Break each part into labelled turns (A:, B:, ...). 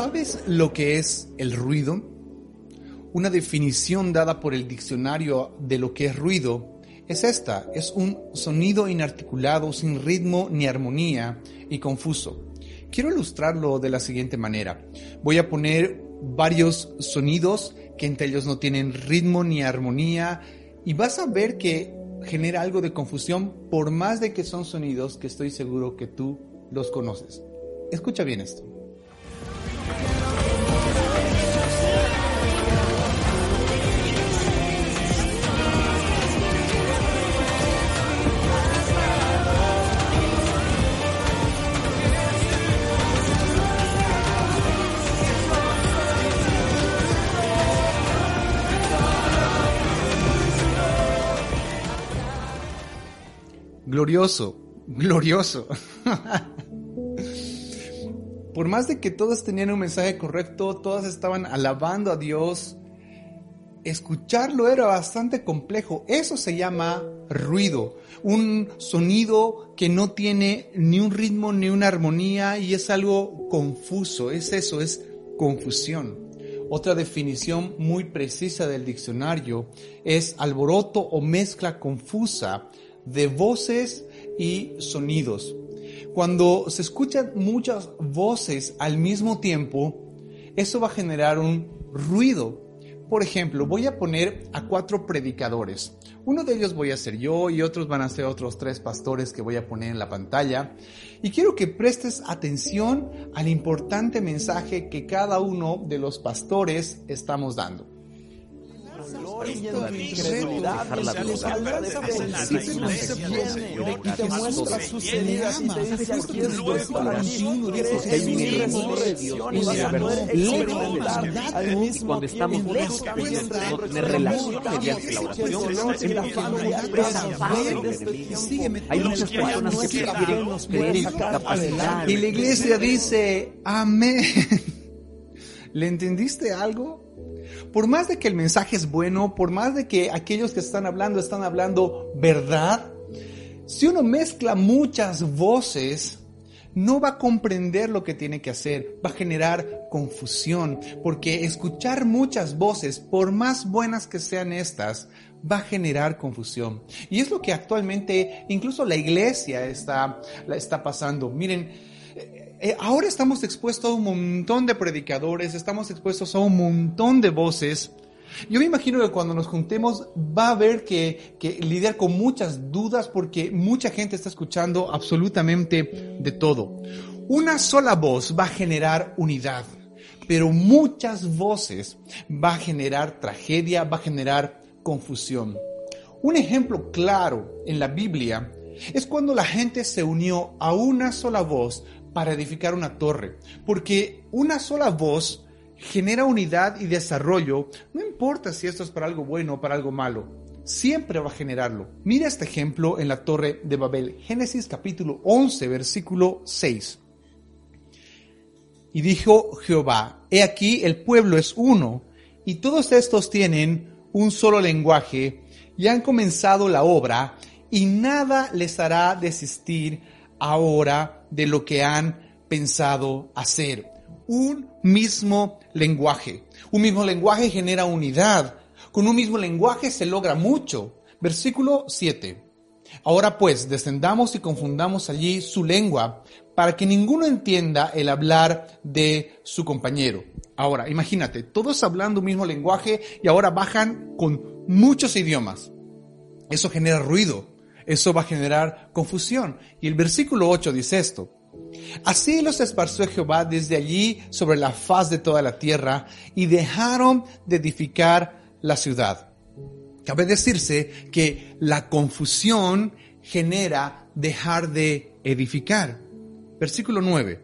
A: ¿Sabes lo que es el ruido? Una definición dada por el diccionario de lo que es ruido es esta, es un sonido inarticulado, sin ritmo ni armonía y confuso. Quiero ilustrarlo de la siguiente manera. Voy a poner varios sonidos que entre ellos no tienen ritmo ni armonía y vas a ver que genera algo de confusión por más de que son sonidos que estoy seguro que tú los conoces. Escucha bien esto. Glorioso, glorioso. Por más de que todos tenían un mensaje correcto, todas estaban alabando a Dios, escucharlo era bastante complejo. Eso se llama ruido, un sonido que no tiene ni un ritmo ni una armonía y es algo confuso, es eso, es confusión. Otra definición muy precisa del diccionario es alboroto o mezcla confusa de voces y sonidos. Cuando se escuchan muchas voces al mismo tiempo, eso va a generar un ruido. Por ejemplo, voy a poner a cuatro predicadores. Uno de ellos voy a ser yo y otros van a ser otros tres pastores que voy a poner en la pantalla. Y quiero que prestes atención al importante mensaje que cada uno de los pastores estamos dando y la incredulidad y te muestra sus heridas y te dice aquí estoy para ti, crees en mi resurrección y vas a poder experimentar al mismo no tener relación. mediante la oración la familia hay muchas personas que prefieren creer en su capacidad y la iglesia dice amén. ¿le entendiste algo? Por más de que el mensaje es bueno, por más de que aquellos que están hablando están hablando verdad, si uno mezcla muchas voces, no va a comprender lo que tiene que hacer, va a generar confusión, porque escuchar muchas voces, por más buenas que sean estas, va a generar confusión. Y es lo que actualmente incluso la iglesia está, está pasando. Miren, eh, ahora estamos expuestos a un montón de predicadores, estamos expuestos a un montón de voces. Yo me imagino que cuando nos juntemos va a haber que, que, lidiar con muchas dudas porque mucha gente está escuchando absolutamente de todo. Una sola voz va a generar unidad, pero muchas voces va a generar tragedia, va a generar confusión. Un ejemplo claro en la Biblia es cuando la gente se unió a una sola voz para edificar una torre, porque una sola voz genera unidad y desarrollo, no importa si esto es para algo bueno o para algo malo, siempre va a generarlo. Mira este ejemplo en la torre de Babel, Génesis capítulo 11, versículo 6. Y dijo Jehová, he aquí el pueblo es uno, y todos estos tienen un solo lenguaje, y han comenzado la obra, y nada les hará desistir ahora de lo que han pensado hacer. Un mismo lenguaje. Un mismo lenguaje genera unidad. Con un mismo lenguaje se logra mucho. Versículo 7. Ahora pues, descendamos y confundamos allí su lengua para que ninguno entienda el hablar de su compañero. Ahora, imagínate, todos hablando un mismo lenguaje y ahora bajan con muchos idiomas. Eso genera ruido eso va a generar confusión. Y el versículo 8 dice esto. Así los esparció Jehová desde allí sobre la faz de toda la tierra y dejaron de edificar la ciudad. Cabe decirse que la confusión genera dejar de edificar. Versículo 9.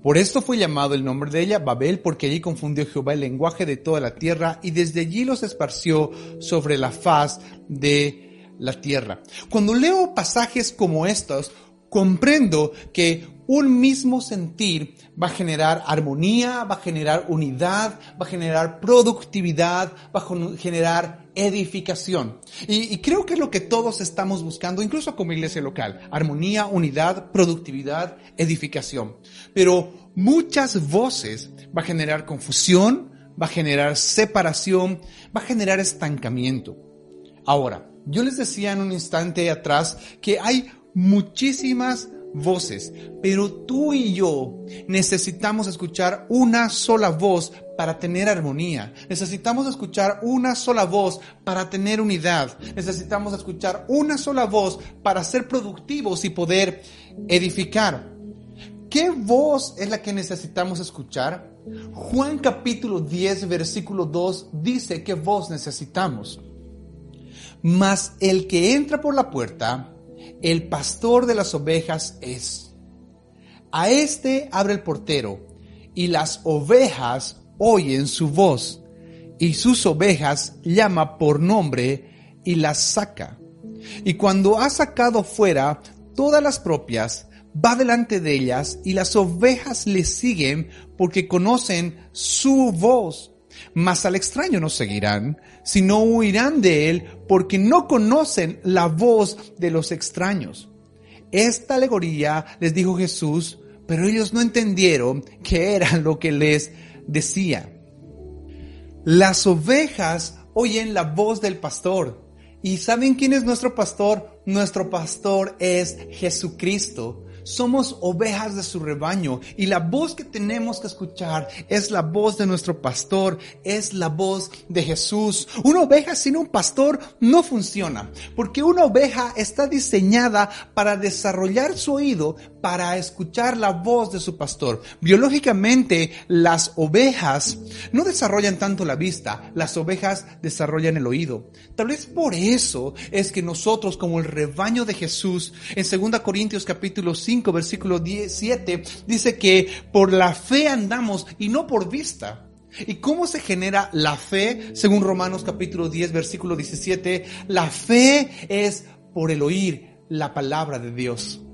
A: Por esto fue llamado el nombre de ella Babel, porque allí confundió Jehová el lenguaje de toda la tierra y desde allí los esparció sobre la faz de la tierra. Cuando leo pasajes como estos, comprendo que un mismo sentir va a generar armonía, va a generar unidad, va a generar productividad, va a generar edificación. Y, creo que es lo que todos estamos buscando, incluso como iglesia local. Armonía, unidad, productividad, edificación. Pero muchas voces va a generar confusión, va a generar separación, va a generar estancamiento. Ahora, yo les decía en un instante atrás que hay muchísimas voces, pero tú y yo necesitamos escuchar una sola voz para tener armonía. Necesitamos escuchar una sola voz para tener unidad. Necesitamos escuchar una sola voz para ser productivos y poder edificar. ¿Qué voz es la que necesitamos escuchar? Juan capítulo 10, versículo 2 dice qué voz necesitamos. Mas el que entra por la puerta, el pastor de las ovejas es. A este abre el portero, y las ovejas oyen su voz, y sus ovejas llama por nombre y las saca. Y cuando ha sacado fuera todas las propias, va delante de ellas, y las ovejas le siguen porque conocen su voz. Mas al extraño no seguirán, sino huirán de él porque no conocen la voz de los extraños. Esta alegoría les dijo Jesús, pero ellos no entendieron qué era lo que les decía. Las ovejas oyen la voz del pastor. ¿Y saben quién es nuestro pastor? Nuestro pastor es Jesucristo. Somos ovejas de su rebaño y la voz que tenemos que escuchar es la voz de nuestro pastor, es la voz de Jesús. Una oveja sin un pastor no funciona, porque una oveja está diseñada para desarrollar su oído, para escuchar la voz de su pastor. Biológicamente, las ovejas no desarrollan tanto la vista, las ovejas desarrollan el oído. Tal vez por eso es que nosotros como el rebaño de Jesús, en 2 Corintios capítulo 5, versículo 17, dice que por la fe andamos y no por vista. ¿Y cómo se genera la fe? Según Romanos capítulo 10, versículo 17, la fe es por el oír la palabra de Dios.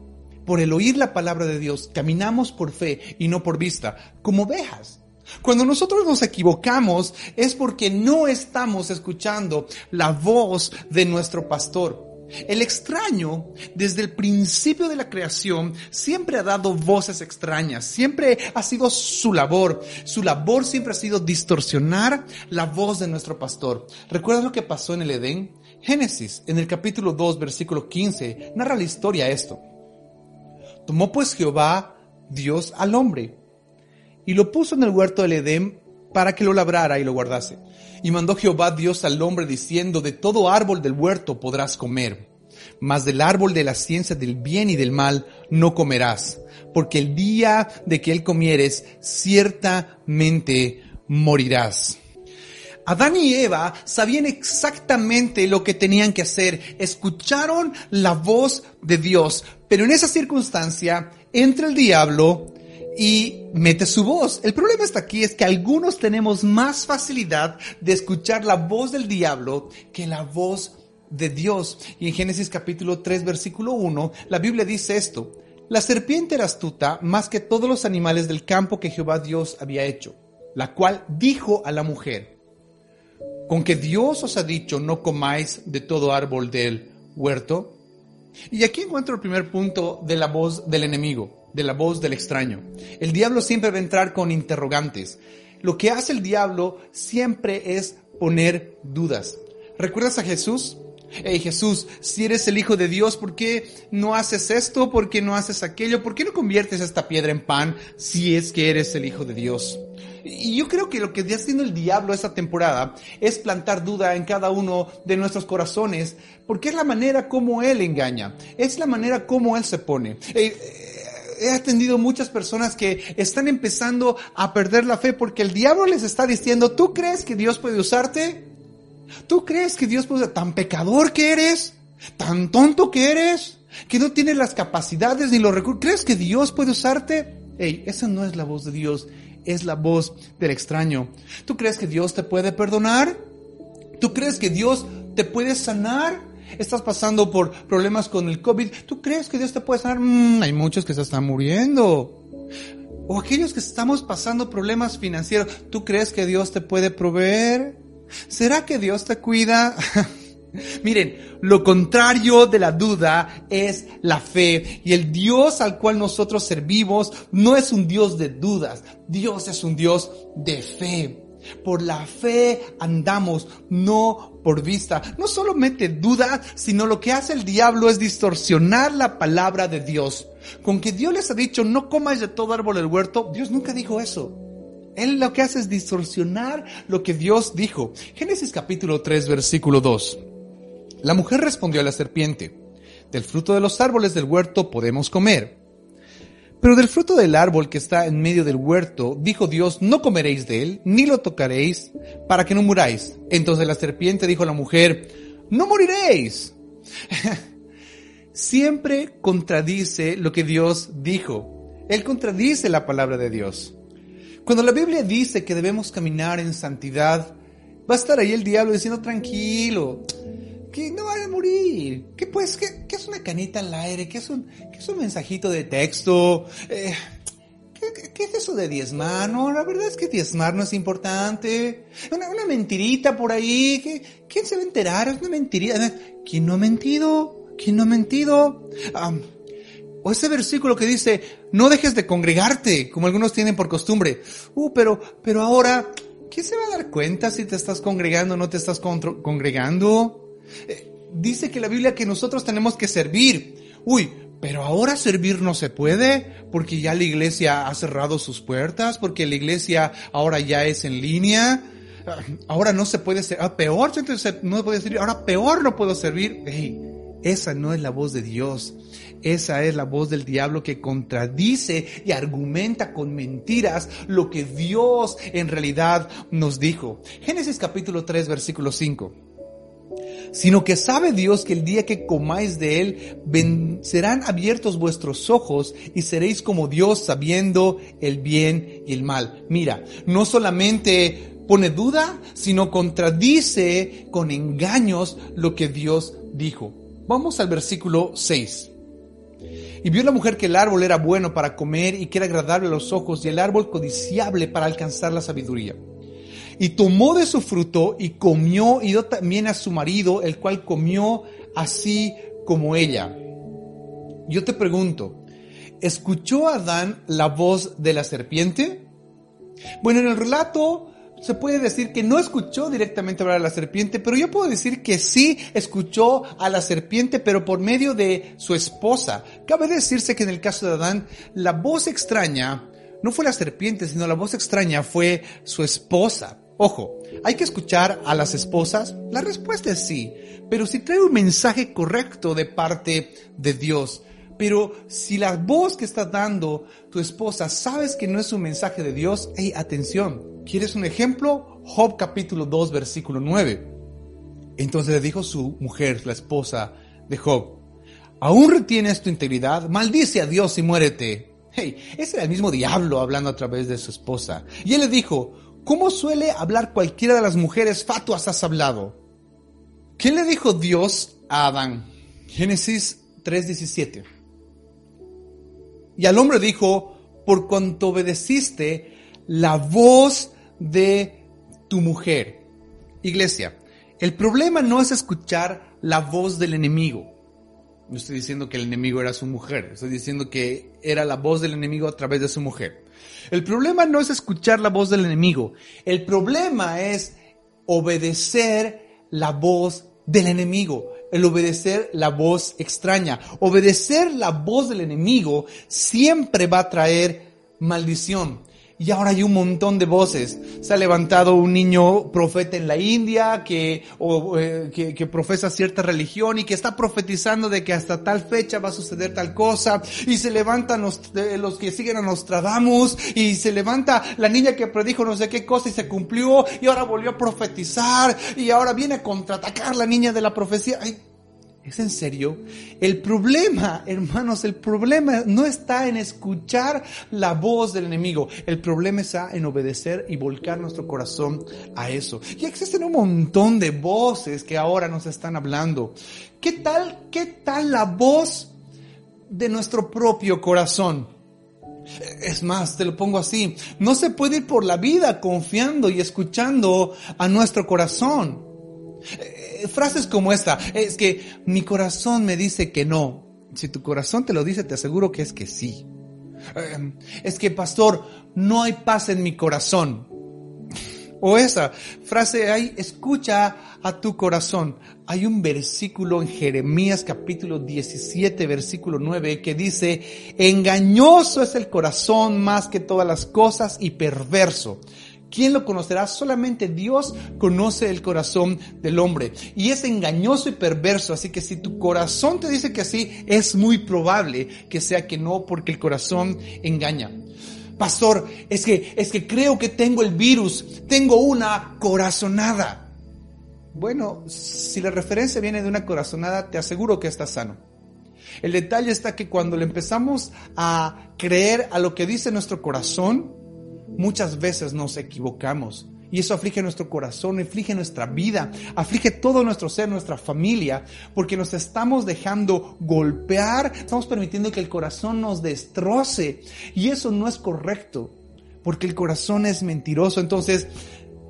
A: Por el oír la palabra de Dios, caminamos por fe y no por vista, como ovejas. Cuando nosotros nos equivocamos es porque no estamos escuchando la voz de nuestro pastor. El extraño, desde el principio de la creación, siempre ha dado voces extrañas, siempre ha sido su labor. Su labor siempre ha sido distorsionar la voz de nuestro pastor. ¿Recuerdas lo que pasó en el Edén? Génesis, en el capítulo 2, versículo 15, narra la historia esto. Tomó pues Jehová, Dios, al hombre, y lo puso en el huerto del Edén para que lo labrara y lo guardase. Y mandó Jehová Dios al hombre diciendo, de todo árbol del huerto podrás comer, mas del árbol de la ciencia del bien y del mal no comerás, porque el día de que él comieres, ciertamente morirás. Adán y Eva sabían exactamente lo que tenían que hacer, escucharon la voz de Dios, pero en esa circunstancia entra el diablo y mete su voz. El problema está aquí es que algunos tenemos más facilidad de escuchar la voz del diablo que la voz de Dios. Y en Génesis capítulo 3 versículo 1, la Biblia dice esto. La serpiente era astuta más que todos los animales del campo que Jehová Dios había hecho, la cual dijo a la mujer, con que Dios os ha dicho no comáis de todo árbol del huerto. Y aquí encuentro el primer punto de la voz del enemigo de la voz del extraño. El diablo siempre va a entrar con interrogantes. Lo que hace el diablo siempre es poner dudas. ¿Recuerdas a Jesús? Hey Jesús, si eres el Hijo de Dios, ¿por qué no haces esto? ¿Por qué no haces aquello? ¿Por qué no conviertes esta piedra en pan si es que eres el Hijo de Dios? Y yo creo que lo que está haciendo el diablo esta temporada es plantar duda en cada uno de nuestros corazones, porque es la manera como él engaña, es la manera como él se pone he atendido muchas personas que están empezando a perder la fe porque el diablo les está diciendo, ¿tú crees que Dios puede usarte? ¿Tú crees que Dios puede, tan pecador que eres? ¿Tan tonto que eres? ¿Que no tienes las capacidades ni los recursos? ¿Crees que Dios puede usarte? Ey, esa no es la voz de Dios, es la voz del extraño. ¿Tú crees que Dios te puede perdonar? ¿Tú crees que Dios te puede sanar? estás pasando por problemas con el COVID, ¿tú crees que Dios te puede sanar? Mm, hay muchos que se están muriendo. O aquellos que estamos pasando problemas financieros, ¿tú crees que Dios te puede proveer? ¿Será que Dios te cuida? Miren, lo contrario de la duda es la fe. Y el Dios al cual nosotros servimos no es un Dios de dudas. Dios es un Dios de fe. Por la fe andamos, no por vista. No solo mete dudas, sino lo que hace el diablo es distorsionar la palabra de Dios. Con que Dios les ha dicho, no comáis de todo árbol del huerto, Dios nunca dijo eso. Él lo que hace es distorsionar lo que Dios dijo. Génesis capítulo 3, versículo 2. La mujer respondió a la serpiente, del fruto de los árboles del huerto podemos comer. Pero del fruto del árbol que está en medio del huerto, dijo Dios, no comeréis de él, ni lo tocaréis, para que no muráis. Entonces la serpiente dijo a la mujer, no moriréis. Siempre contradice lo que Dios dijo. Él contradice la palabra de Dios. Cuando la Biblia dice que debemos caminar en santidad, va a estar ahí el diablo diciendo, tranquilo, que no van a morir. ¿Qué pues? ¿Qué, es una canita al aire? ¿Qué es un, qué es un mensajito de texto? Eh, ¿qué, es eso de diezmar? No, la verdad es que diezmar no es importante. Una, una mentirita por ahí. ¿Quién se va a enterar? Es una mentirita. ¿Quién no ha mentido? ¿Quién no ha mentido? o ese versículo que dice, no dejes de congregarte, como algunos tienen por costumbre. Uh, pero, pero ahora, ¿quién se va a dar cuenta si te estás congregando o no te estás congregando? Eh, dice que la Biblia que nosotros tenemos que servir. Uy, pero ahora servir no se puede porque ya la iglesia ha cerrado sus puertas, porque la iglesia ahora ya es en línea. Ah, ahora no se puede ser, ah, peor no puede servir, ahora peor no puedo servir. Hey, esa no es la voz de Dios. Esa es la voz del diablo que contradice y argumenta con mentiras lo que Dios en realidad nos dijo. Génesis capítulo 3 versículo 5 sino que sabe Dios que el día que comáis de él serán abiertos vuestros ojos y seréis como Dios sabiendo el bien y el mal. Mira, no solamente pone duda, sino contradice con engaños lo que Dios dijo. Vamos al versículo 6. Y vio la mujer que el árbol era bueno para comer y que era agradable a los ojos y el árbol codiciable para alcanzar la sabiduría. Y tomó de su fruto y comió y dio también a su marido, el cual comió así como ella. Yo te pregunto, ¿escuchó Adán la voz de la serpiente? Bueno, en el relato se puede decir que no escuchó directamente hablar a la serpiente, pero yo puedo decir que sí escuchó a la serpiente, pero por medio de su esposa. Cabe decirse que en el caso de Adán, la voz extraña no fue la serpiente, sino la voz extraña fue su esposa. Ojo, ¿hay que escuchar a las esposas? La respuesta es sí, pero si trae un mensaje correcto de parte de Dios. Pero si la voz que está dando tu esposa sabes que no es un mensaje de Dios, hey, atención. ¿Quieres un ejemplo? Job capítulo 2, versículo 9. Entonces le dijo su mujer, la esposa de Job, ¿aún retienes tu integridad? Maldice a Dios y muérete. Hey, ese era el mismo diablo hablando a través de su esposa. Y él le dijo, ¿Cómo suele hablar cualquiera de las mujeres fatuas has hablado? ¿Qué le dijo Dios a Adán? Génesis 3:17. Y al hombre dijo, por cuanto obedeciste la voz de tu mujer. Iglesia, el problema no es escuchar la voz del enemigo. No estoy diciendo que el enemigo era su mujer, estoy diciendo que era la voz del enemigo a través de su mujer. El problema no es escuchar la voz del enemigo, el problema es obedecer la voz del enemigo, el obedecer la voz extraña. Obedecer la voz del enemigo siempre va a traer maldición. Y ahora hay un montón de voces. Se ha levantado un niño profeta en la India que, eh, que, profesa cierta religión y que está profetizando de que hasta tal fecha va a suceder tal cosa. Y se levantan los, los que siguen a Nostradamus y se levanta la niña que predijo no sé qué cosa y se cumplió y ahora volvió a profetizar y ahora viene a contraatacar la niña de la profecía. ¿Es en serio? El problema, hermanos, el problema no está en escuchar la voz del enemigo. El problema está en obedecer y volcar nuestro corazón a eso. Y existen un montón de voces que ahora nos están hablando. ¿Qué tal, qué tal la voz de nuestro propio corazón? Es más, te lo pongo así. No se puede ir por la vida confiando y escuchando a nuestro corazón. Eh, frases como esta, es que mi corazón me dice que no. Si tu corazón te lo dice, te aseguro que es que sí. Eh, es que, pastor, no hay paz en mi corazón. O esa frase ahí, escucha a tu corazón. Hay un versículo en Jeremías capítulo 17, versículo 9, que dice, engañoso es el corazón más que todas las cosas y perverso. ¿Quién lo conocerá? Solamente Dios conoce el corazón del hombre. Y es engañoso y perverso. Así que si tu corazón te dice que sí, es muy probable que sea que no, porque el corazón engaña. Pastor, es que, es que creo que tengo el virus. Tengo una corazonada. Bueno, si la referencia viene de una corazonada, te aseguro que estás sano. El detalle está que cuando le empezamos a creer a lo que dice nuestro corazón, muchas veces nos equivocamos. Y eso aflige nuestro corazón, aflige nuestra vida, aflige todo nuestro ser, nuestra familia, porque nos estamos dejando golpear, estamos permitiendo que el corazón nos destroce. Y eso no es correcto, porque el corazón es mentiroso. Entonces,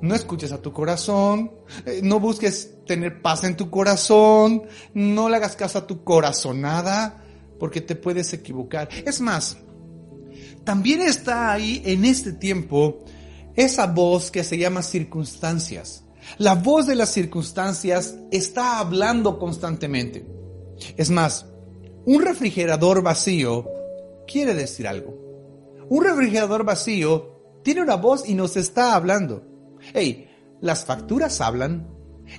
A: no escuches a tu corazón, eh, no busques tener paz en tu corazón, no le hagas caso a tu corazonada, porque te puedes equivocar. Es más, también está ahí en este tiempo esa voz que se llama circunstancias. La voz de las circunstancias está hablando constantemente. Es más, un refrigerador vacío quiere decir algo. Un refrigerador vacío tiene una voz y nos está hablando. Hey, las facturas hablan.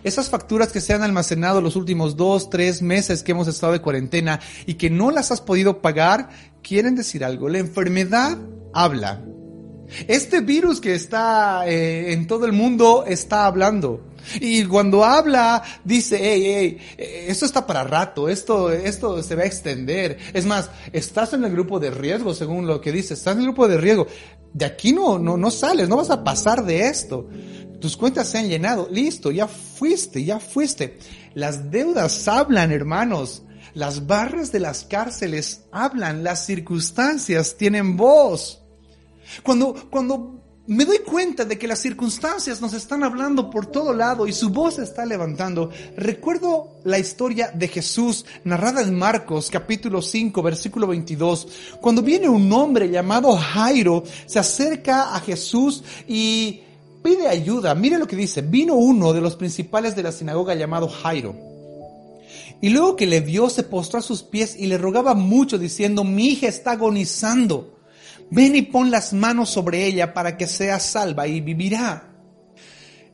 A: Esas facturas que se han almacenado los últimos dos, tres meses que hemos estado de cuarentena y que no las has podido pagar, quieren decir algo. La enfermedad habla. Este virus que está eh, en todo el mundo está hablando. Y cuando habla, dice, hey, hey, eh, esto está para rato, esto, esto se va a extender. Es más, estás en el grupo de riesgo, según lo que dice, estás en el grupo de riesgo. De aquí no, no, no sales, no vas a pasar de esto. Tus cuentas se han llenado, listo, ya fuiste, ya fuiste. Las deudas hablan, hermanos. Las barras de las cárceles hablan, las circunstancias tienen voz. Cuando, cuando me doy cuenta de que las circunstancias nos están hablando por todo lado y su voz se está levantando, recuerdo la historia de Jesús narrada en Marcos capítulo 5 versículo 22, cuando viene un hombre llamado Jairo, se acerca a Jesús y pide ayuda. Mire lo que dice, vino uno de los principales de la sinagoga llamado Jairo y luego que le vio, se postró a sus pies y le rogaba mucho, diciendo, mi hija está agonizando. Ven y pon las manos sobre ella para que sea salva y vivirá.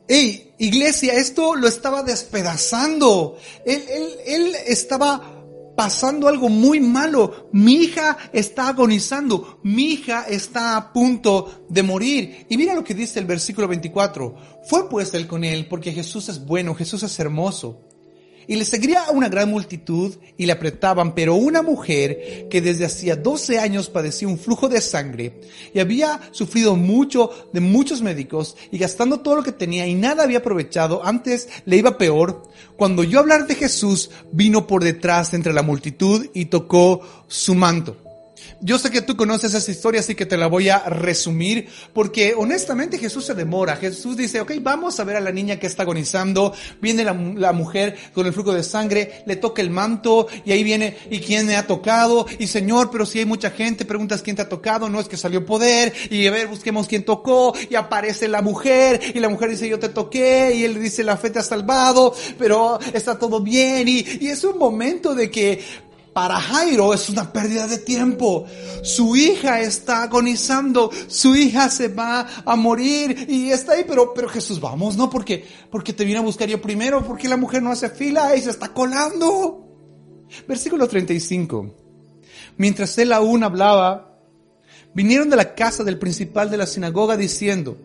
A: Hey, iglesia, esto lo estaba despedazando. Él, él, él estaba pasando algo muy malo. Mi hija está agonizando. Mi hija está a punto de morir. Y mira lo que dice el versículo 24. Fue pues él con él porque Jesús es bueno, Jesús es hermoso. Y le seguía una gran multitud y le apretaban, pero una mujer que desde hacía 12 años padecía un flujo de sangre y había sufrido mucho de muchos médicos y gastando todo lo que tenía y nada había aprovechado, antes le iba peor, cuando oyó hablar de Jesús, vino por detrás entre la multitud y tocó su manto. Yo sé que tú conoces esa historia, así que te la voy a resumir, porque honestamente Jesús se demora. Jesús dice, ok, vamos a ver a la niña que está agonizando. Viene la, mujer con el flujo de sangre, le toca el manto, y ahí viene, ¿y quién me ha tocado? Y Señor, pero si hay mucha gente, preguntas quién te ha tocado, no es que salió poder, y a ver, busquemos quién tocó, y aparece la mujer, y la mujer dice, yo te toqué, y él dice, la fe te ha salvado, pero está todo bien, y, y es un momento de que para Jairo es una pérdida de tiempo. Su hija está agonizando, su hija se va a morir y está ahí, pero, pero Jesús, vamos, ¿no? Porque, porque te vine a buscar yo primero, porque la mujer no hace fila y se está colando. Versículo 35. Mientras él aún hablaba, vinieron de la casa del principal de la sinagoga diciendo,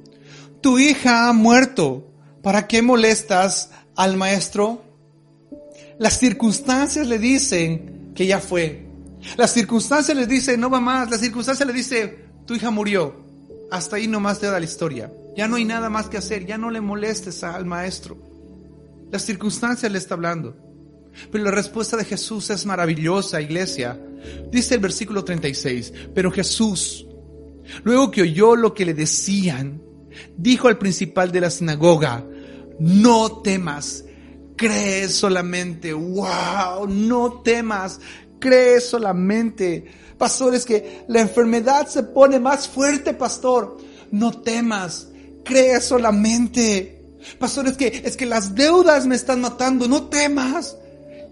A: tu hija ha muerto, ¿para qué molestas al maestro? Las circunstancias le dicen que ya fue. Las circunstancias le dicen, no va más. Las circunstancias le dicen, tu hija murió. Hasta ahí nomás te da la historia. Ya no hay nada más que hacer. Ya no le molestes al maestro. Las circunstancias le está hablando. Pero la respuesta de Jesús es maravillosa, iglesia. Dice el versículo 36, pero Jesús, luego que oyó lo que le decían, dijo al principal de la sinagoga, no temas, cree solamente, wow, no temas, cree solamente. Pastor, es que la enfermedad se pone más fuerte, pastor. No temas, cree solamente. Pastor, es que, es que las deudas me están matando, no temas.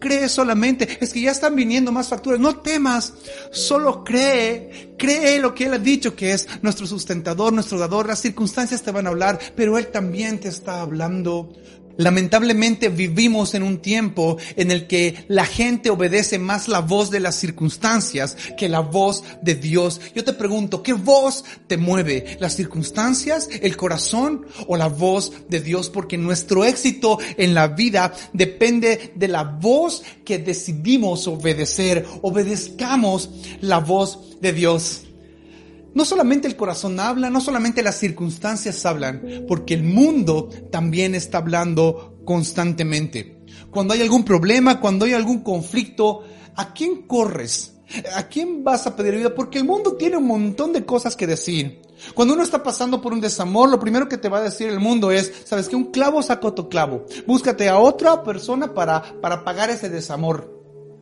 A: Cree solamente, es que ya están viniendo más facturas, no temas, solo cree, cree lo que Él ha dicho que es nuestro sustentador, nuestro dador, las circunstancias te van a hablar, pero Él también te está hablando. Lamentablemente vivimos en un tiempo en el que la gente obedece más la voz de las circunstancias que la voz de Dios. Yo te pregunto, ¿qué voz te mueve? ¿Las circunstancias, el corazón o la voz de Dios? Porque nuestro éxito en la vida depende de la voz que decidimos obedecer. Obedezcamos la voz de Dios. No solamente el corazón habla, no solamente las circunstancias hablan, porque el mundo también está hablando constantemente. Cuando hay algún problema, cuando hay algún conflicto, ¿a quién corres? ¿A quién vas a pedir ayuda? Porque el mundo tiene un montón de cosas que decir. Cuando uno está pasando por un desamor, lo primero que te va a decir el mundo es, sabes que un clavo saca otro clavo. Búscate a otra persona para, para pagar ese desamor.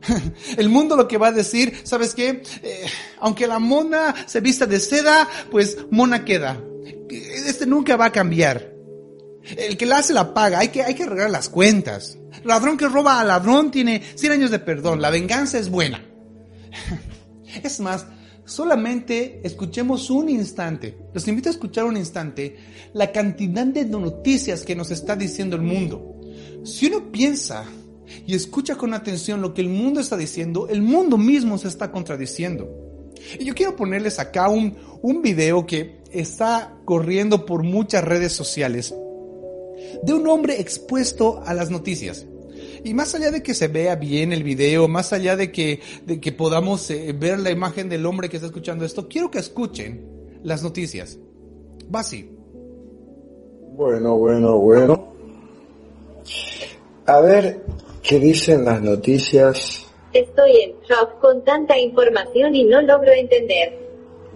A: El mundo lo que va a decir, ¿sabes qué? Eh, aunque la mona se vista de seda, pues mona queda. Este nunca va a cambiar. El que la hace la paga, hay que, hay que arreglar las cuentas. Ladrón que roba a ladrón tiene 100 años de perdón, la venganza es buena. Es más, solamente escuchemos un instante, los invito a escuchar un instante, la cantidad de noticias que nos está diciendo el mundo. Si uno piensa y escucha con atención lo que el mundo está diciendo, el mundo mismo se está contradiciendo. Y yo quiero ponerles acá un, un video que está corriendo por muchas redes sociales de un hombre expuesto a las noticias. Y más allá de que se vea bien el video, más allá de que, de que podamos eh, ver la imagen del hombre que está escuchando esto, quiero que escuchen las noticias. Va así.
B: Bueno, bueno, bueno. A ver, ¿Qué dicen las noticias?
C: Estoy en shock con tanta información y no logro entender.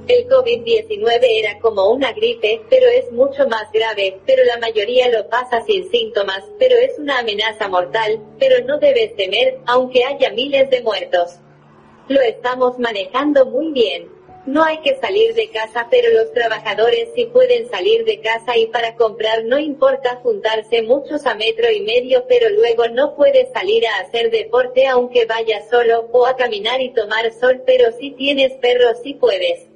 C: El COVID-19 era como una gripe, pero es mucho más grave, pero la mayoría lo pasa sin síntomas, pero es una amenaza mortal, pero no debes temer, aunque haya miles de muertos. Lo estamos manejando muy bien. No hay que salir de casa, pero los trabajadores sí pueden salir de casa y para comprar no importa juntarse muchos a metro y medio, pero luego no puedes salir a hacer deporte aunque vayas solo, o a caminar y tomar sol, pero si tienes perros sí puedes.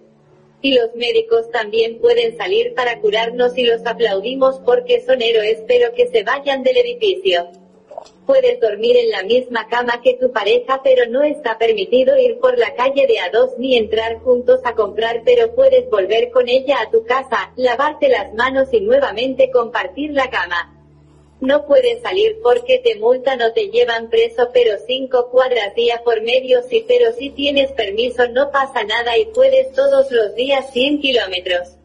C: Y los médicos también pueden salir para curarnos y los aplaudimos porque son héroes, pero que se vayan del edificio. Puedes dormir en la misma cama que tu pareja, pero no está permitido ir por la calle de a dos ni entrar juntos a comprar, pero puedes volver con ella a tu casa, lavarte las manos y nuevamente compartir la cama. No puedes salir porque te multan o te llevan preso, pero cinco cuadras día por medio sí, pero si tienes permiso no pasa nada y puedes todos los días 100 kilómetros.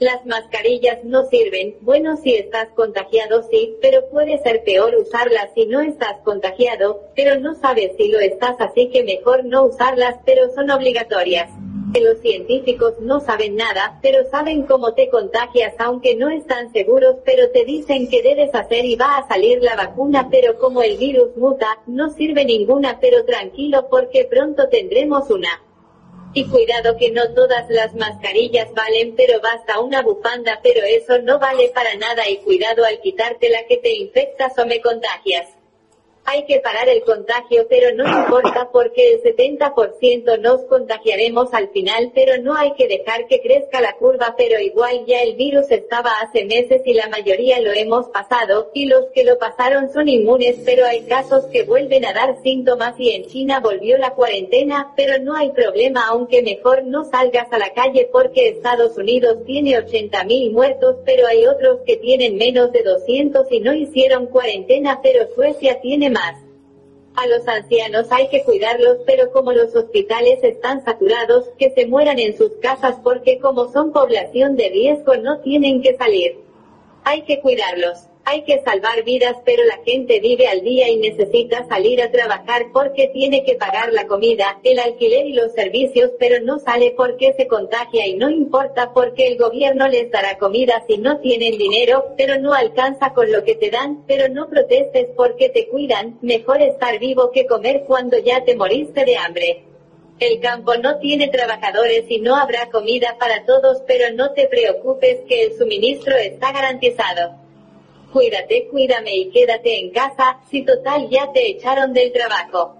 C: Las mascarillas no sirven, bueno si estás contagiado sí, pero puede ser peor usarlas si no estás contagiado, pero no sabes si lo estás así que mejor no usarlas, pero son obligatorias. Los científicos no saben nada, pero saben cómo te contagias aunque no están seguros, pero te dicen que debes hacer y va a salir la vacuna, pero como el virus muta, no sirve ninguna, pero tranquilo porque pronto tendremos una. Y cuidado que no todas las mascarillas valen, pero basta una bufanda, pero eso no vale para nada y cuidado al quitártela que te infectas o me contagias. Hay que parar el contagio, pero no importa porque el 70% nos contagiaremos al final, pero no hay que dejar que crezca la curva, pero igual ya el virus estaba hace meses y la mayoría lo hemos pasado, y los que lo pasaron son inmunes, pero hay casos que vuelven a dar síntomas y en China volvió la cuarentena, pero no hay problema aunque mejor no salgas a la calle porque Estados Unidos tiene 80.000 muertos, pero hay otros que tienen menos de 200 y no hicieron cuarentena, pero Suecia tiene A los ancianos hay que cuidarlos, pero como los hospitales están saturados, que se mueran en sus casas porque como son población de riesgo no tienen que salir. Hay que cuidarlos. Hay que salvar vidas, pero la gente vive al día y necesita salir a trabajar porque tiene que pagar la comida, el alquiler y los servicios, pero no sale porque se contagia y no importa porque el gobierno les dará comida si no tienen dinero, pero no alcanza con lo que te dan, pero no protestes porque te cuidan, mejor estar vivo que comer cuando ya te moriste de hambre. El campo no tiene trabajadores y no habrá comida para todos, pero no te preocupes que el suministro está garantizado cuídate, cuídame y quédate en casa, si total ya te echaron del trabajo.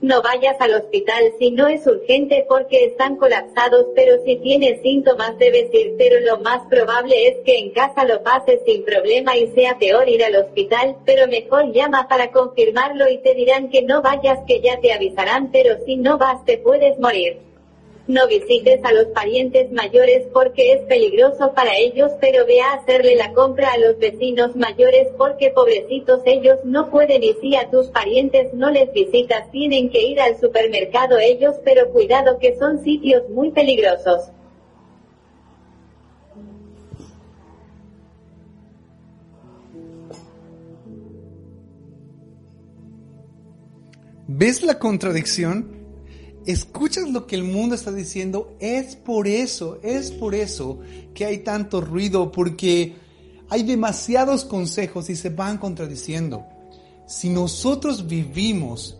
C: No vayas al hospital si no es urgente porque están colapsados, pero si tienes síntomas debes ir, pero lo más probable es que en casa lo pases sin problema y sea peor ir al hospital, pero mejor llama para confirmarlo y te dirán que no vayas que ya te avisarán, pero si no vas te puedes morir. No visites a los parientes mayores porque es peligroso para ellos, pero ve a hacerle la compra a los vecinos mayores porque pobrecitos ellos no pueden y si a tus parientes no les visitas tienen que ir al supermercado ellos, pero cuidado que son sitios muy peligrosos.
A: ¿Ves la contradicción? Escuchas lo que el mundo está diciendo, es por eso, es por eso que hay tanto ruido, porque hay demasiados consejos y se van contradiciendo. Si nosotros vivimos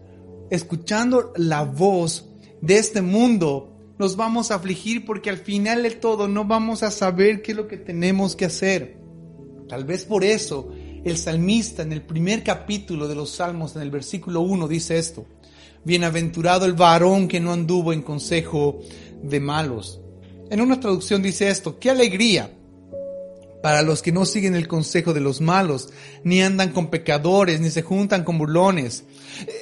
A: escuchando la voz de este mundo, nos vamos a afligir porque al final de todo no vamos a saber qué es lo que tenemos que hacer. Tal vez por eso el salmista en el primer capítulo de los Salmos, en el versículo 1, dice esto. Bienaventurado el varón que no anduvo en consejo de malos. En una traducción dice esto, qué alegría para los que no siguen el consejo de los malos, ni andan con pecadores, ni se juntan con burlones.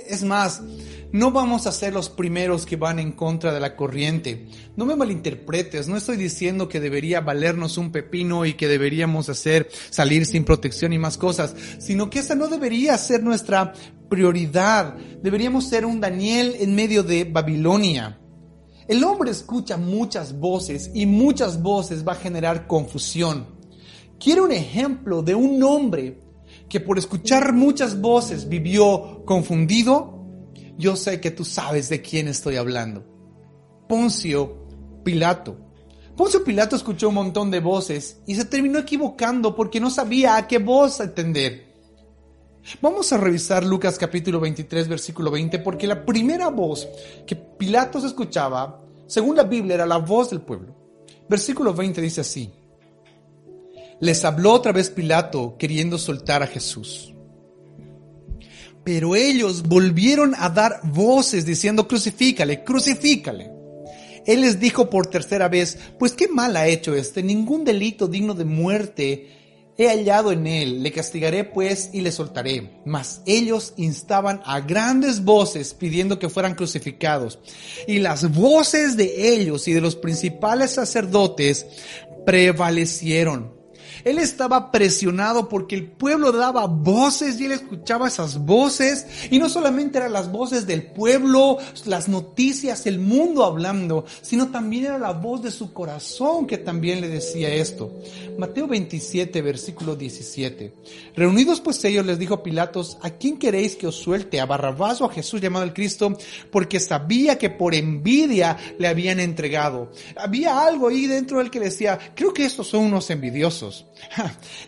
A: Es más, no vamos a ser los primeros que van en contra de la corriente. No me malinterpretes, no estoy diciendo que debería valernos un pepino y que deberíamos hacer salir sin protección y más cosas, sino que esa no debería ser nuestra prioridad. Deberíamos ser un Daniel en medio de Babilonia. El hombre escucha muchas voces y muchas voces va a generar confusión. Quiero un ejemplo de un hombre que por escuchar muchas voces vivió confundido. Yo sé que tú sabes de quién estoy hablando. Poncio Pilato. Poncio Pilato escuchó un montón de voces y se terminó equivocando porque no sabía a qué voz atender. Vamos a revisar Lucas capítulo 23, versículo 20, porque la primera voz que Pilatos escuchaba, según la Biblia, era la voz del pueblo. Versículo 20 dice así. Les habló otra vez Pilato queriendo soltar a Jesús. Pero ellos volvieron a dar voces diciendo, crucifícale, crucifícale. Él les dijo por tercera vez, pues qué mal ha hecho este, ningún delito digno de muerte he hallado en él, le castigaré pues y le soltaré. Mas ellos instaban a grandes voces pidiendo que fueran crucificados. Y las voces de ellos y de los principales sacerdotes prevalecieron. Él estaba presionado porque el pueblo daba voces y él escuchaba esas voces. Y no solamente eran las voces del pueblo, las noticias, el mundo hablando, sino también era la voz de su corazón que también le decía esto. Mateo 27, versículo 17. Reunidos pues ellos les dijo Pilatos, ¿a quién queréis que os suelte? ¿A Barrabás o a Jesús llamado el Cristo? Porque sabía que por envidia le habían entregado. Había algo ahí dentro del que decía, creo que estos son unos envidiosos.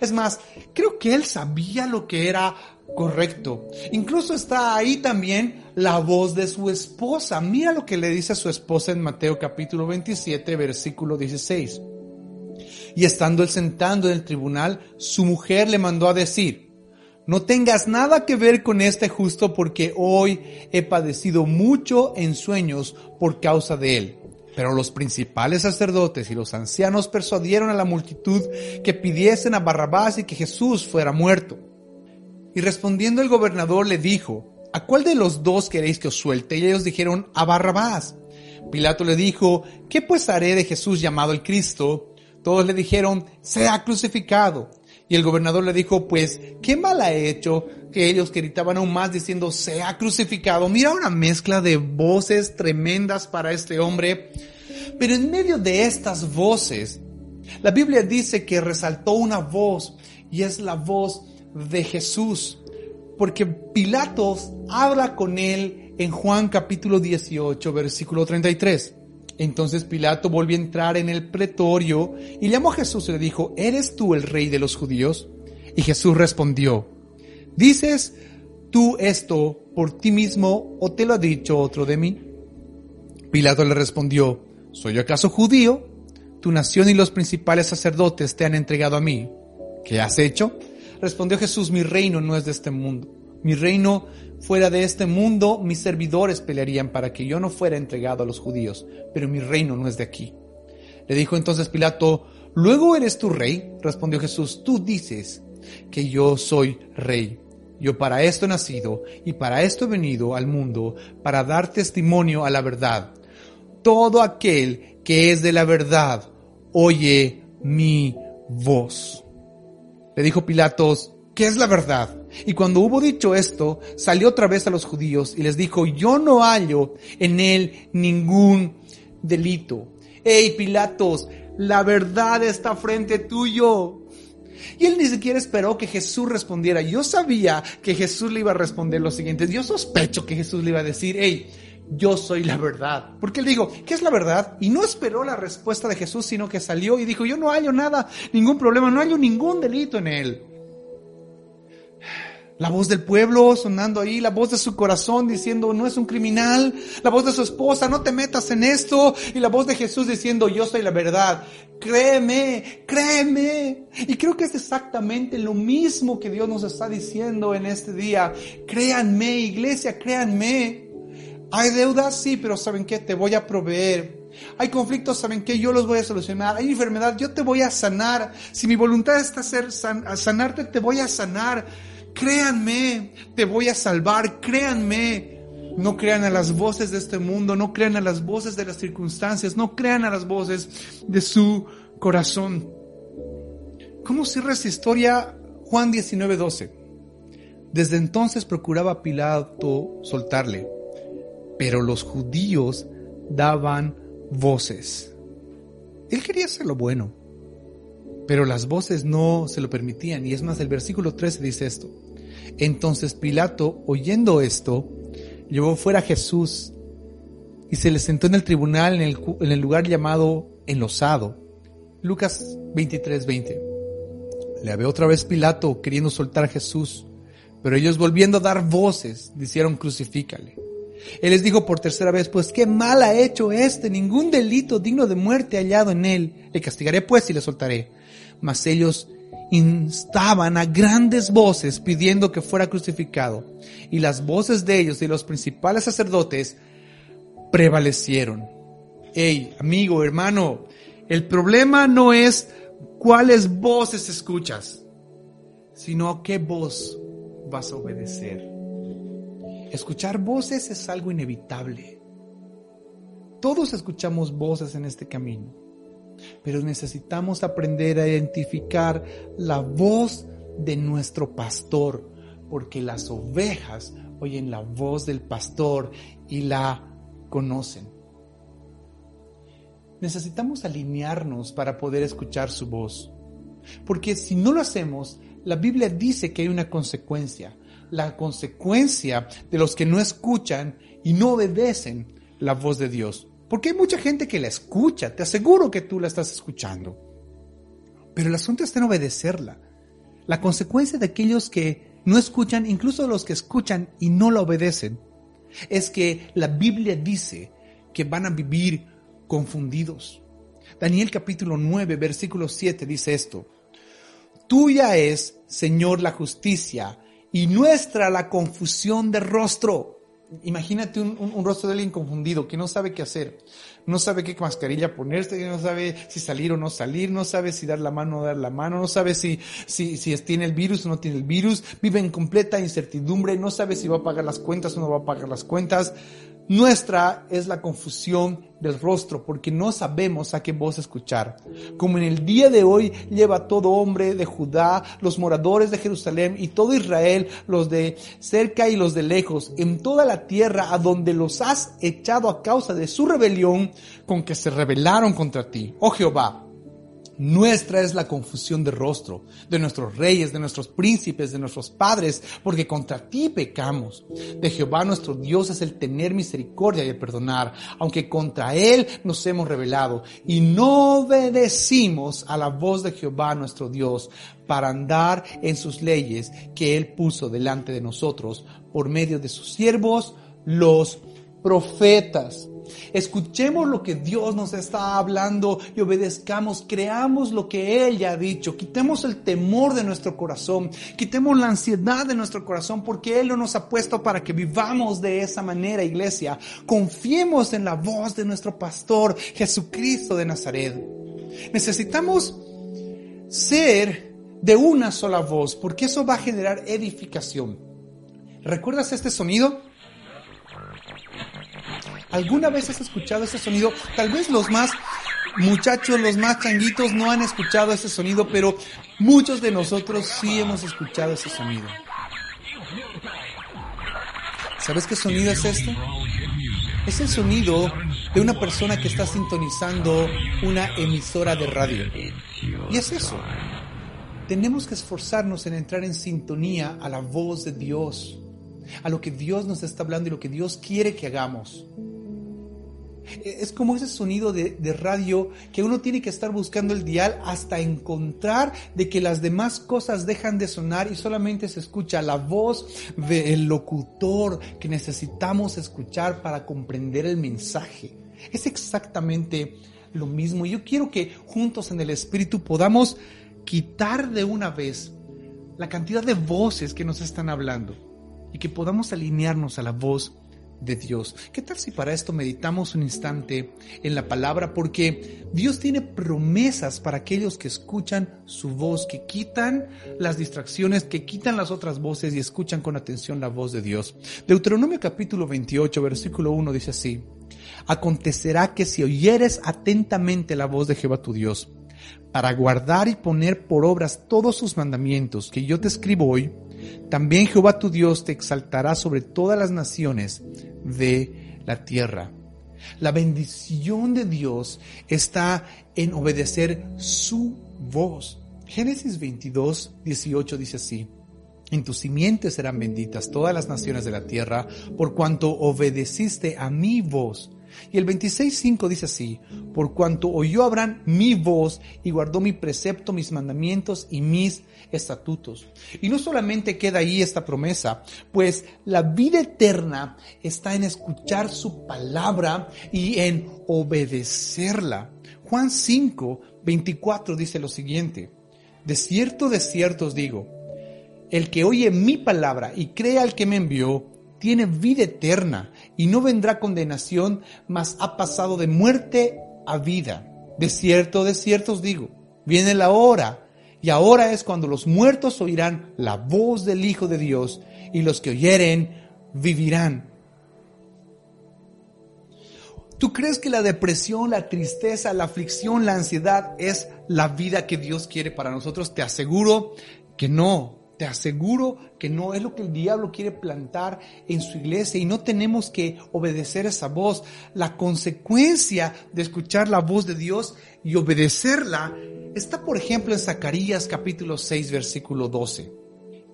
A: Es más, creo que él sabía lo que era correcto. Incluso está ahí también la voz de su esposa. Mira lo que le dice a su esposa en Mateo capítulo 27, versículo 16. Y estando él sentando en el tribunal, su mujer le mandó a decir, no tengas nada que ver con este justo porque hoy he padecido mucho en sueños por causa de él. Pero los principales sacerdotes y los ancianos persuadieron a la multitud que pidiesen a Barrabás y que Jesús fuera muerto. Y respondiendo el gobernador le dijo, ¿a cuál de los dos queréis que os suelte? Y ellos dijeron, a Barrabás. Pilato le dijo, ¿qué pues haré de Jesús llamado el Cristo? Todos le dijeron, sea crucificado. Y el gobernador le dijo, pues, ¿qué mal ha hecho? Que ellos gritaban aún más diciendo, se ha crucificado. Mira una mezcla de voces tremendas para este hombre. Pero en medio de estas voces, la Biblia dice que resaltó una voz y es la voz de Jesús. Porque Pilatos habla con él en Juan capítulo 18, versículo 33. Entonces Pilato volvió a entrar en el pretorio y llamó a Jesús y le dijo, ¿eres tú el rey de los judíos? Y Jesús respondió, ¿dices tú esto por ti mismo o te lo ha dicho otro de mí? Pilato le respondió, ¿soy yo acaso judío? Tu nación y los principales sacerdotes te han entregado a mí. ¿Qué has hecho? Respondió Jesús, mi reino no es de este mundo. Mi reino fuera de este mundo, mis servidores pelearían para que yo no fuera entregado a los judíos, pero mi reino no es de aquí. Le dijo entonces Pilato, ¿luego eres tu rey? Respondió Jesús, tú dices que yo soy rey. Yo para esto he nacido y para esto he venido al mundo, para dar testimonio a la verdad. Todo aquel que es de la verdad, oye mi voz. Le dijo Pilatos, ¿qué es la verdad? Y cuando hubo dicho esto, salió otra vez a los judíos y les dijo, yo no hallo en él ningún delito. Hey Pilatos, la verdad está frente tuyo. Y él ni siquiera esperó que Jesús respondiera. Yo sabía que Jesús le iba a responder lo siguiente. Yo sospecho que Jesús le iba a decir, hey, yo soy la verdad. Porque él dijo, ¿qué es la verdad? Y no esperó la respuesta de Jesús, sino que salió y dijo, yo no hallo nada, ningún problema, no hallo ningún delito en él la voz del pueblo sonando ahí, la voz de su corazón diciendo, no es un criminal, la voz de su esposa, no te metas en esto, y la voz de Jesús diciendo, yo soy la verdad, créeme, créeme. Y creo que es exactamente lo mismo que Dios nos está diciendo en este día. Créanme, iglesia, créanme. Hay deudas, sí, pero ¿saben qué? Te voy a proveer. Hay conflictos, ¿saben qué? Yo los voy a solucionar. Hay enfermedad, yo te voy a sanar. Si mi voluntad está hacer sanarte, te voy a sanar. Créanme, te voy a salvar, créanme. No crean a las voces de este mundo, no crean a las voces de las circunstancias, no crean a las voces de su corazón. ¿Cómo cierra esta historia Juan 19:12? Desde entonces procuraba Pilato soltarle, pero los judíos daban voces. Él quería hacer lo bueno, pero las voces no se lo permitían. Y es más, el versículo 13 dice esto. Entonces Pilato, oyendo esto, llevó fuera a Jesús y se le sentó en el tribunal en el, lugar llamado enlosado. Lucas 23, 20. Le había otra vez Pilato queriendo soltar a Jesús, pero ellos volviendo a dar voces, dijeron crucifícale. Él les dijo por tercera vez, pues qué mal ha hecho este, ningún delito digno de muerte hallado en él. Le castigaré pues y le soltaré mas ellos instaban a grandes voces pidiendo que fuera crucificado, y las voces de ellos y los principales sacerdotes prevalecieron. Hey, amigo, hermano, el problema no es cuáles voces escuchas, sino qué voz vas a obedecer. Escuchar voces es algo inevitable. Todos escuchamos voces en este camino pero necesitamos aprender a identificar la voz de nuestro pastor, porque las ovejas oyen la voz del pastor y la conocen. Necesitamos alinearnos para poder escuchar su voz, porque si no lo hacemos, la Biblia dice que hay una consecuencia, la consecuencia de los que no escuchan y no obedecen la voz de Dios. Porque hay mucha gente que la escucha, te aseguro que tú la estás escuchando. Pero el asunto está en obedecerla. La consecuencia de aquellos que no escuchan, incluso los que escuchan y no la obedecen, es que la Biblia dice que van a vivir confundidos. Daniel capítulo 9, versículo 7 dice esto. Tuya es, Señor, la justicia y nuestra la confusión de rostro imagínate un, rostro de alguien confundido que no sabe qué hacer, no sabe qué mascarilla ponerse, no sabe si salir o no salir, no sabe si dar la mano o dar la mano, no sabe si, si, si tiene el virus o no tiene el virus, vive en completa incertidumbre, no sabe si va a pagar las cuentas o no va a pagar las cuentas. Nuestra es la confusión del rostro, porque no sabemos a qué voz escuchar. Como en el día de hoy lleva todo hombre de Judá, los moradores de Jerusalén y todo Israel, los de cerca y los de lejos, en toda la tierra a donde los has echado a causa de su rebelión con que se rebelaron contra ti. Oh Jehová, nuestra es la confusión de rostro, de nuestros reyes, de nuestros príncipes, de nuestros padres, porque contra ti pecamos. De Jehová nuestro Dios es el tener misericordia y el perdonar, aunque contra Él nos hemos rebelado y no obedecimos a la voz de Jehová nuestro Dios para andar en sus leyes que Él puso delante de nosotros por medio de sus siervos, los profetas. Escuchemos lo que Dios nos está hablando y obedezcamos, creamos lo que Él ya ha dicho, quitemos el temor de nuestro corazón, quitemos la ansiedad de nuestro corazón porque Él no nos ha puesto para que vivamos de esa manera, iglesia. Confiemos en la voz de nuestro pastor Jesucristo de Nazaret. Necesitamos ser de una sola voz porque eso va a generar edificación. ¿Recuerdas este sonido? ¿Alguna vez has escuchado ese sonido? Tal vez los más muchachos, los más changuitos no han escuchado ese sonido, pero muchos de nosotros sí hemos escuchado ese sonido. ¿Sabes qué sonido es esto? Es el sonido de una persona que está sintonizando una emisora de radio. Y es eso. Tenemos que esforzarnos en entrar en sintonía a la voz de Dios, a lo que Dios nos está hablando y lo que Dios quiere que hagamos. Es como ese sonido de, radio que uno tiene que estar buscando el dial hasta encontrar de que las demás cosas dejan de sonar y solamente se escucha la voz del locutor que necesitamos escuchar para comprender el mensaje. Es exactamente lo mismo. Yo quiero que juntos en el Espíritu podamos quitar de una vez la cantidad de voces que nos están hablando y que podamos alinearnos a la voz de Dios. ¿Qué tal si para esto meditamos un instante en la palabra? Porque Dios tiene promesas para aquellos que escuchan su voz, que quitan las distracciones, que quitan las otras voces y escuchan con atención la voz de Dios. Deuteronomio capítulo 28, versículo 1 dice así. Acontecerá que si oyeres atentamente la voz de Jehová tu Dios, para guardar y poner por obras todos sus mandamientos que yo te escribo hoy, también Jehová tu Dios te exaltará sobre todas las naciones de la tierra. La bendición de Dios está en obedecer su voz. Génesis 22, 18 dice así. En tus simientes serán benditas todas las naciones de la tierra, por cuanto obedeciste a mi voz y el 26.5 dice así, por cuanto oyó Abraham mi voz y guardó mi precepto, mis mandamientos y mis estatutos. Y no solamente queda ahí esta promesa, pues la vida eterna está en escuchar su palabra y en obedecerla. Juan 5, 24 dice lo siguiente, de cierto, de cierto os digo, el que oye mi palabra y crea al que me envió, tiene vida eterna y no vendrá condenación, mas ha pasado de muerte a vida. De cierto, de cierto os digo, viene la hora, y ahora es cuando los muertos oirán la voz del Hijo de Dios, y los que oyeren vivirán. ¿Tú crees que la depresión, la tristeza, la aflicción, la ansiedad es la vida que Dios quiere para nosotros? Te aseguro que no. Te aseguro que no es lo que el diablo quiere plantar en su iglesia y no tenemos que obedecer esa voz. La consecuencia de escuchar la voz de Dios y obedecerla está, por ejemplo, en Zacarías capítulo 6, versículo 12.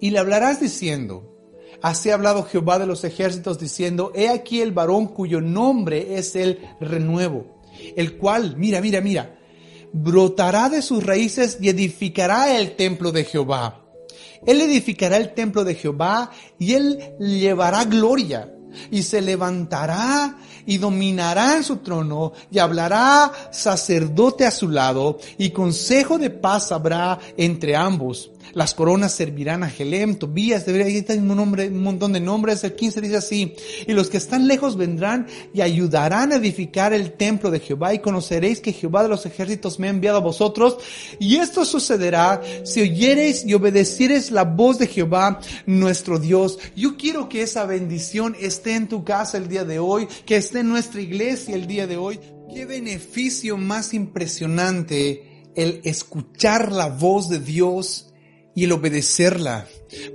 A: Y le hablarás diciendo, Así ha hablado Jehová de los ejércitos diciendo, He aquí el varón cuyo nombre es el renuevo, el cual, mira, mira, mira, brotará de sus raíces y edificará el templo de Jehová él edificará el templo de Jehová y él llevará gloria y se levantará y dominará en su trono y hablará sacerdote a su lado y consejo de paz habrá entre ambos. Las coronas servirán a Gelem, Tobías, ahí está un, nombre, un montón de nombres. El 15 dice así, y los que están lejos vendrán y ayudarán a edificar el templo de Jehová y conoceréis que Jehová de los ejércitos me ha enviado a vosotros. Y esto sucederá si oyereis y obedeciereis la voz de Jehová nuestro Dios. Yo quiero que esa bendición es esté en tu casa el día de hoy, que esté en nuestra iglesia el día de hoy. Qué beneficio más impresionante el escuchar la voz de Dios y el obedecerla.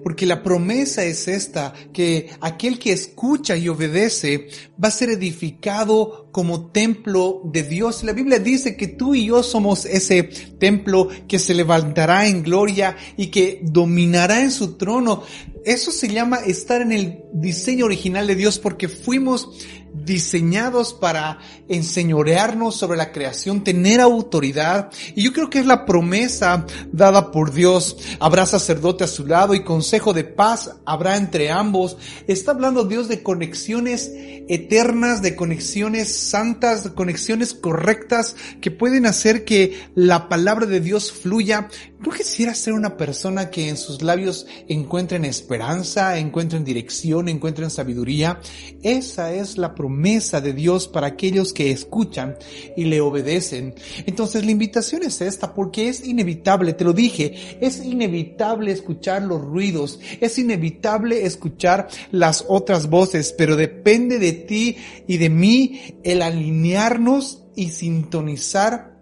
A: Porque la promesa es esta, que aquel que escucha y obedece va a ser edificado como templo de Dios. La Biblia dice que tú y yo somos ese templo que se levantará en gloria y que dominará en su trono. Eso se llama estar en el diseño original de Dios porque fuimos diseñados para enseñorearnos sobre la creación, tener autoridad. Y yo creo que es la promesa dada por Dios. Habrá sacerdote a su lado y consejo de paz habrá entre ambos. Está hablando Dios de conexiones eternas, de conexiones santas, conexiones correctas que pueden hacer que la palabra de Dios fluya. ¿No quisiera ser una persona que en sus labios encuentren esperanza, encuentren dirección, encuentren sabiduría? Esa es la promesa de Dios para aquellos que escuchan y le obedecen. Entonces la invitación es esta porque es inevitable, te lo dije, es inevitable escuchar los ruidos, es inevitable escuchar las otras voces, pero depende de ti y de mí el alinearnos y sintonizar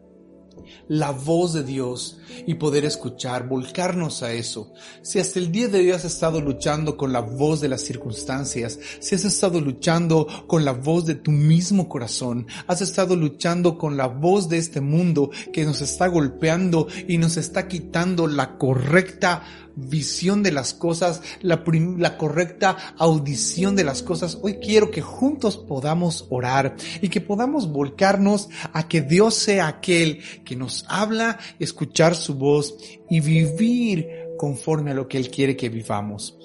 A: la voz de Dios y poder escuchar, volcarnos a eso. Si hasta el día de hoy has estado luchando con la voz de las circunstancias, si has estado luchando con la voz de tu mismo corazón, has estado luchando con la voz de este mundo que nos está golpeando y nos está quitando la correcta visión de las cosas, la, la, correcta audición de las cosas. Hoy quiero que juntos podamos orar y que podamos volcarnos a que Dios sea aquel que nos habla, escuchar su voz y vivir conforme a lo que Él quiere que vivamos.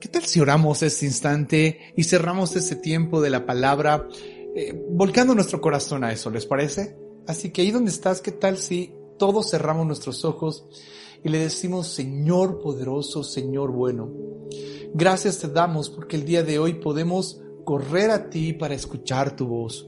A: ¿Qué tal si oramos este instante y cerramos ese tiempo de la palabra eh, volcando nuestro corazón a eso? ¿Les parece? Así que ahí donde estás, ¿qué tal si todos cerramos nuestros ojos y le decimos, Señor poderoso, Señor bueno, gracias te damos porque el día de hoy podemos correr a ti para escuchar tu voz.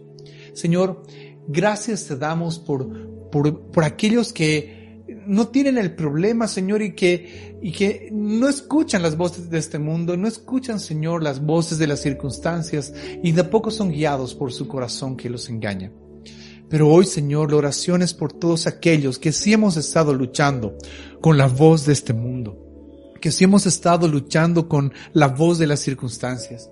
A: Señor, gracias te damos por, por, por aquellos que no tienen el problema, Señor, y que, y que no escuchan las voces de este mundo, no escuchan, Señor, las voces de las circunstancias y de poco son guiados por su corazón que los engaña. Pero hoy, Señor, la oración es por todos aquellos que sí hemos estado luchando con la voz de este mundo, que sí hemos estado luchando con la voz de las circunstancias,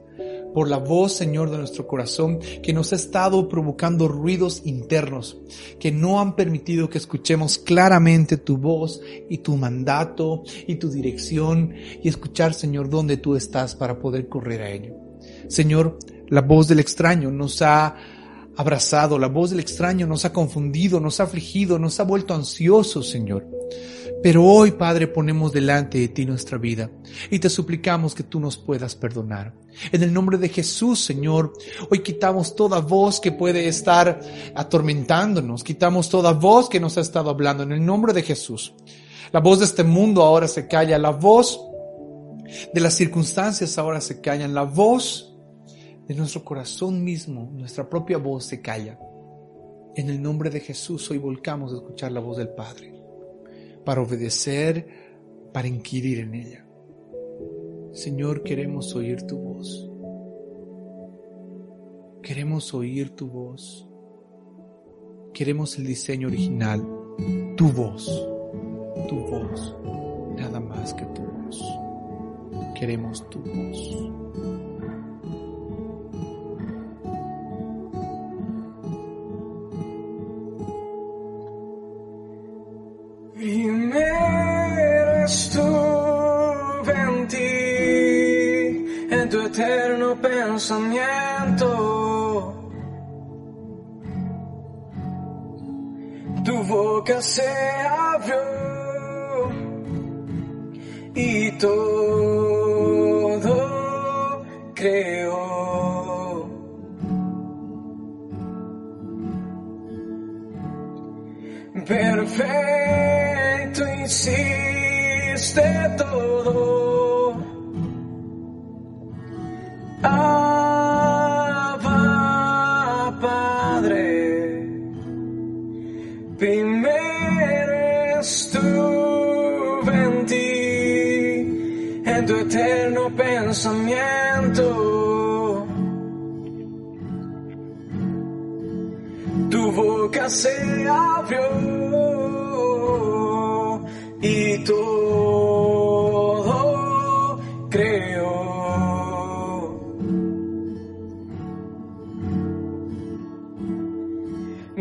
A: por la voz, Señor, de nuestro corazón, que nos ha estado provocando ruidos internos, que no han permitido que escuchemos claramente tu voz y tu mandato y tu dirección y escuchar, Señor, dónde tú estás para poder correr a ello. Señor, la voz del extraño nos ha abrazado, la voz del extraño nos ha confundido, nos ha afligido, nos ha vuelto ansiosos, Señor. Pero hoy, Padre, ponemos delante de ti nuestra vida y te suplicamos que tú nos puedas perdonar. En el nombre de Jesús, Señor, hoy quitamos toda voz que puede estar atormentándonos, quitamos toda voz que nos ha estado hablando en el nombre de Jesús. La voz de este mundo ahora se calla, la voz de las circunstancias ahora se callan, la voz de nuestro corazón mismo, nuestra propia voz se calla. En el nombre de Jesús hoy volcamos a escuchar la voz del Padre, para obedecer, para inquirir en ella. Señor, queremos oír tu voz. Queremos oír tu voz. Queremos el diseño original, tu voz, tu voz, nada más que tu voz. Queremos tu voz.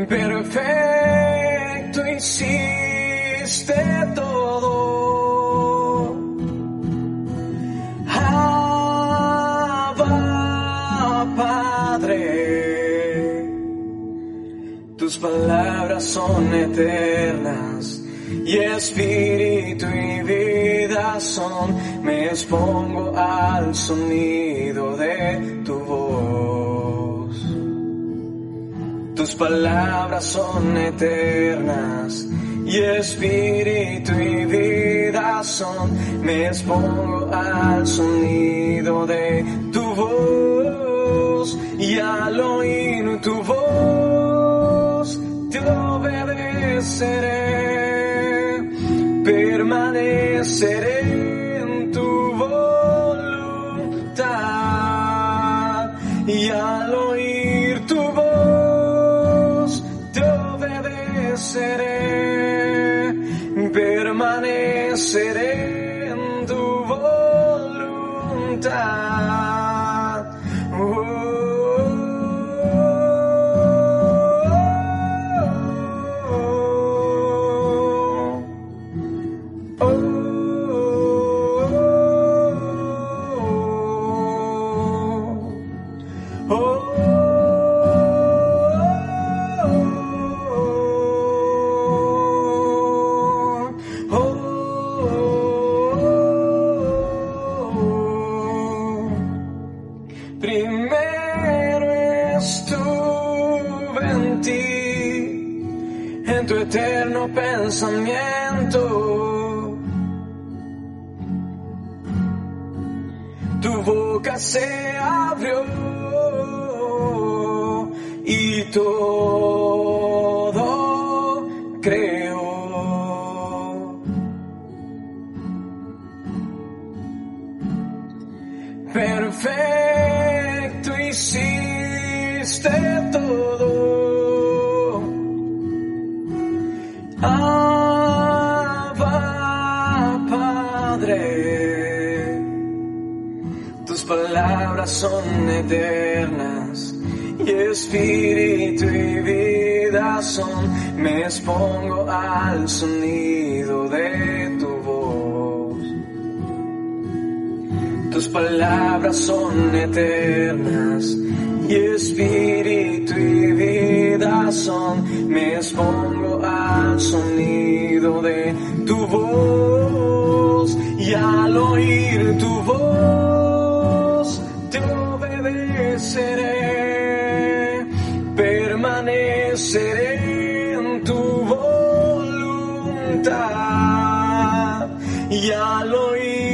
D: Perfecto hiciste todo. Abba, Padre, tus palabras son eternas y espíritu y vida son, me expongo al sonido de tu voz. Tus palabras son eternas y espíritu y vida son, me expongo al sonido de tu voz y al oír tu voz te obedeceré. money city. ya lo hice.